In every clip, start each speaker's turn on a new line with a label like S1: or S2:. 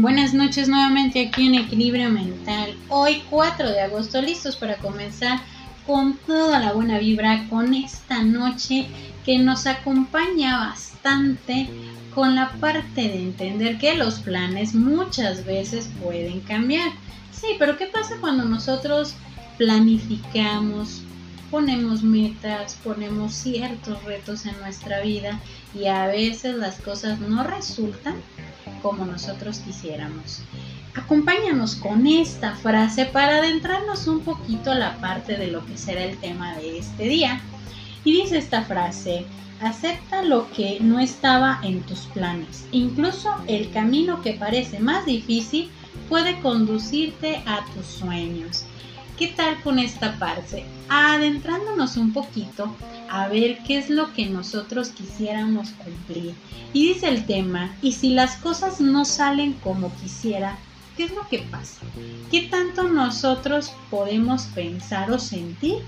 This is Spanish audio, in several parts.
S1: Buenas noches nuevamente aquí en Equilibrio Mental. Hoy 4 de agosto, listos para comenzar con toda la buena vibra, con esta noche que nos acompaña bastante con la parte de entender que los planes muchas veces pueden cambiar. Sí, pero ¿qué pasa cuando nosotros planificamos, ponemos metas, ponemos ciertos retos en nuestra vida y a veces las cosas no resultan como nosotros quisiéramos. Acompáñanos con esta frase para adentrarnos un poquito a la parte de lo que será el tema de este día. Y dice esta frase, acepta lo que no estaba en tus planes. Incluso el camino que parece más difícil puede conducirte a tus sueños. ¿Qué tal con esta parte? Adentrándonos un poquito a ver qué es lo que nosotros quisiéramos cumplir. Y dice el tema, y si las cosas no salen como quisiera, ¿qué es lo que pasa? ¿Qué tanto nosotros podemos pensar o sentir?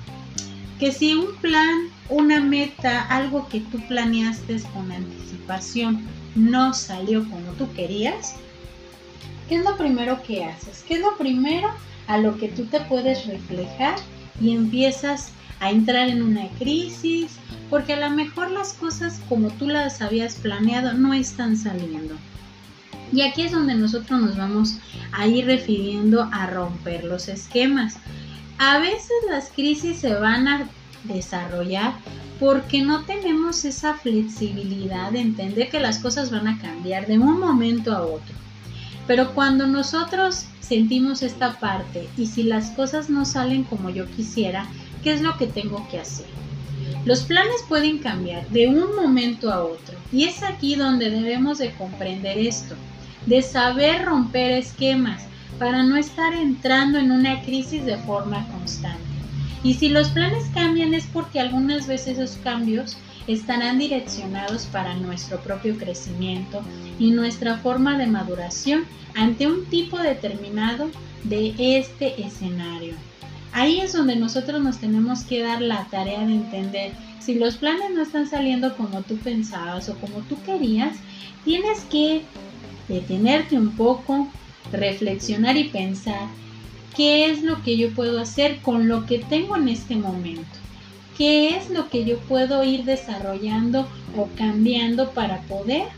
S1: Que si un plan, una meta, algo que tú planeaste con anticipación no salió como tú querías, ¿qué es lo primero que haces? ¿Qué es lo primero a lo que tú te puedes reflejar y empiezas a entrar en una crisis, porque a lo mejor las cosas como tú las habías planeado no están saliendo. Y aquí es donde nosotros nos vamos a ir refiriendo a romper los esquemas. A veces las crisis se van a desarrollar porque no tenemos esa flexibilidad de entender que las cosas van a cambiar de un momento a otro. Pero cuando nosotros sentimos esta parte y si las cosas no salen como yo quisiera, ¿qué es lo que tengo que hacer? Los planes pueden cambiar de un momento a otro y es aquí donde debemos de comprender esto, de saber romper esquemas para no estar entrando en una crisis de forma constante. Y si los planes cambian es porque algunas veces esos cambios estarán direccionados para nuestro propio crecimiento y nuestra forma de maduración ante un tipo determinado de este escenario. Ahí es donde nosotros nos tenemos que dar la tarea de entender si los planes no están saliendo como tú pensabas o como tú querías, tienes que detenerte un poco, reflexionar y pensar qué es lo que yo puedo hacer con lo que tengo en este momento. ¿Qué es lo que yo puedo ir desarrollando o cambiando para poder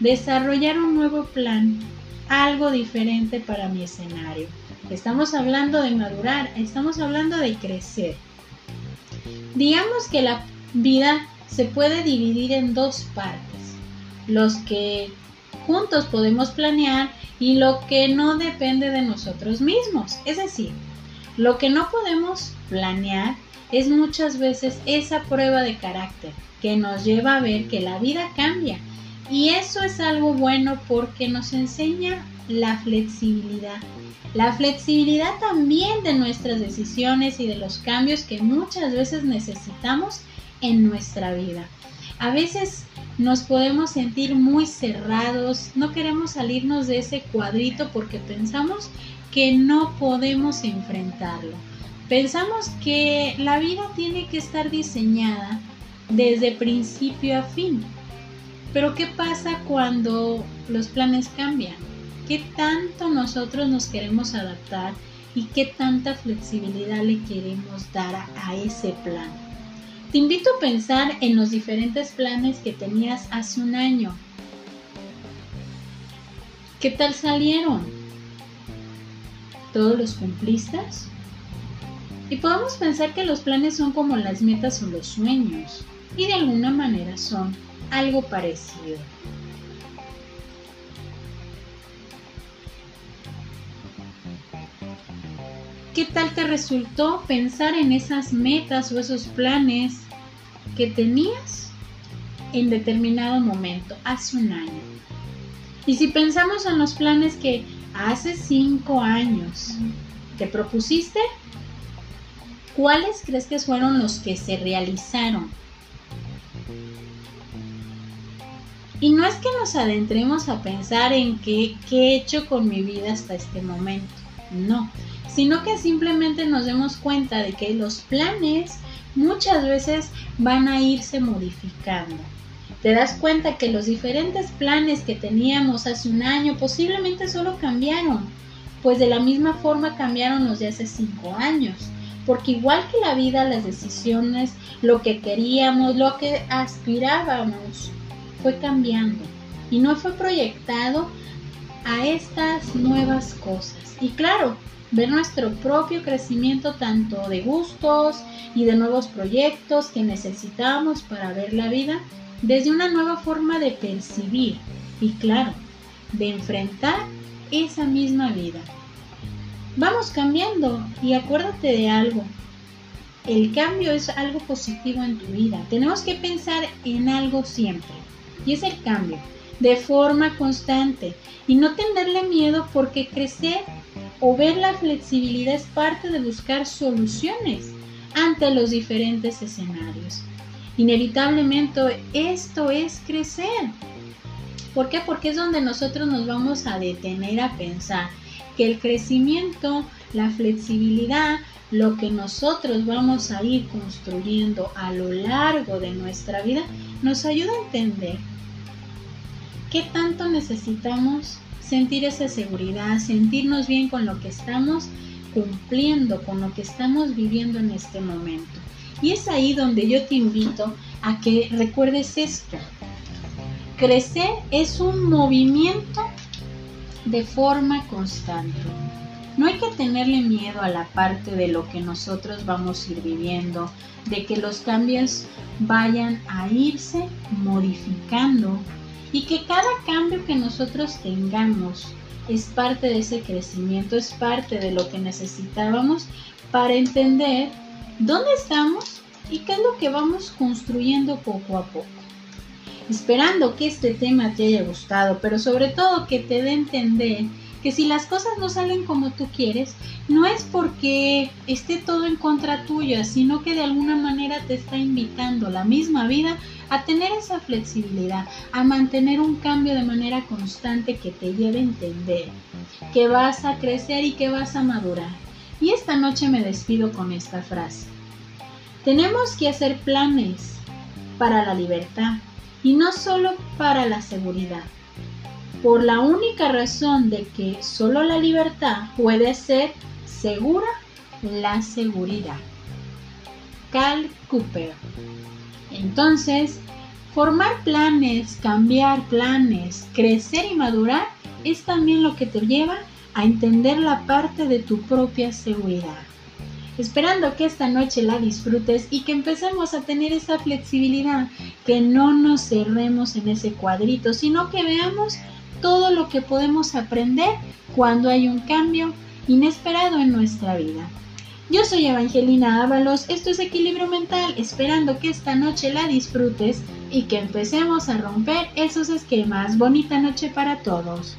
S1: desarrollar un nuevo plan, algo diferente para mi escenario? Estamos hablando de madurar, estamos hablando de crecer. Digamos que la vida se puede dividir en dos partes. Los que juntos podemos planear y lo que no depende de nosotros mismos. Es decir, lo que no podemos planear es muchas veces esa prueba de carácter que nos lleva a ver que la vida cambia. Y eso es algo bueno porque nos enseña la flexibilidad. La flexibilidad también de nuestras decisiones y de los cambios que muchas veces necesitamos en nuestra vida. A veces nos podemos sentir muy cerrados, no queremos salirnos de ese cuadrito porque pensamos que no podemos enfrentarlo. Pensamos que la vida tiene que estar diseñada desde principio a fin. Pero ¿qué pasa cuando los planes cambian? ¿Qué tanto nosotros nos queremos adaptar y qué tanta flexibilidad le queremos dar a, ese plan? Te invito a pensar en los diferentes planes que tenías hace un año. ¿Qué tal salieron? ¿Todos los cumpliste? Y podemos pensar que los planes son como las metas o los sueños, y de alguna manera son algo parecido. ¿Qué tal te resultó pensar en esas metas o esos planes que tenías en determinado momento, hace un año? Y si pensamos en los planes que hace cinco años te propusiste, ¿cuáles crees que fueron los que se realizaron? Y no es que nos adentremos a pensar en qué, he hecho con mi vida hasta este momento, no, sino que simplemente nos demos cuenta de que los planes muchas veces van a irse modificando. Te das cuenta que los diferentes planes que teníamos hace un año posiblemente solo cambiaron, pues de la misma forma cambiaron los de hace cinco años. Porque igual que la vida, las decisiones, lo que queríamos, lo que aspirábamos, fue cambiando y no fue proyectado a estas nuevas cosas. Y claro, ver nuestro propio crecimiento tanto de gustos y de nuevos proyectos que necesitamos para ver la vida desde una nueva forma de percibir y claro, de enfrentar esa misma vida. Vamos cambiando y acuérdate de algo. El cambio es algo positivo en tu vida. Tenemos que pensar en algo siempre y es el cambio de forma constante y no tenerle miedo porque crecer o ver la flexibilidad es parte de buscar soluciones ante los diferentes escenarios. Inevitablemente esto es crecer. ¿Por qué? Porque es donde nosotros nos vamos a detener a pensar que el crecimiento, la flexibilidad, lo que nosotros vamos a ir construyendo a lo largo de nuestra vida, nos ayuda a entender qué tanto necesitamos sentir esa seguridad, sentirnos bien con lo que estamos cumpliendo, con lo que estamos viviendo en este momento. Y es ahí donde yo te invito a que recuerdes esto. Crecer es un movimiento de forma constante. No hay que tenerle miedo a la parte de lo que nosotros vamos a ir viviendo, de que los cambios vayan a irse modificando y que cada cambio que nosotros tengamos es parte de ese crecimiento, es parte de lo que necesitábamos para entender dónde estamos y qué es lo que vamos construyendo poco a poco. Esperando que este tema te haya gustado, pero sobre todo que te dé entender que si las cosas no salen como tú quieres, no es porque esté todo en contra tuya, sino que de alguna manera te está invitando la misma vida a tener esa flexibilidad, a mantener un cambio de manera constante que te lleve a entender que vas a crecer y que vas a madurar. Y esta noche me despido con esta frase. Tenemos que hacer planes para la libertad y no solo para la seguridad por la única razón de que solo la libertad puede ser segura la seguridad. Cal Cooper. Entonces, formar planes, cambiar planes, crecer y madurar es también lo que te lleva a entender la parte de tu propia seguridad. Esperando que esta noche la disfrutes y que empecemos a tener esa flexibilidad, que no nos cerremos en ese cuadrito, sino que veamos todo lo que podemos aprender cuando hay un cambio inesperado en nuestra vida. Yo soy Evangelina Ábalos, esto es Equilibrio Mental, esperando que esta noche la disfrutes y que empecemos a romper esos esquemas. Bonita noche para todos.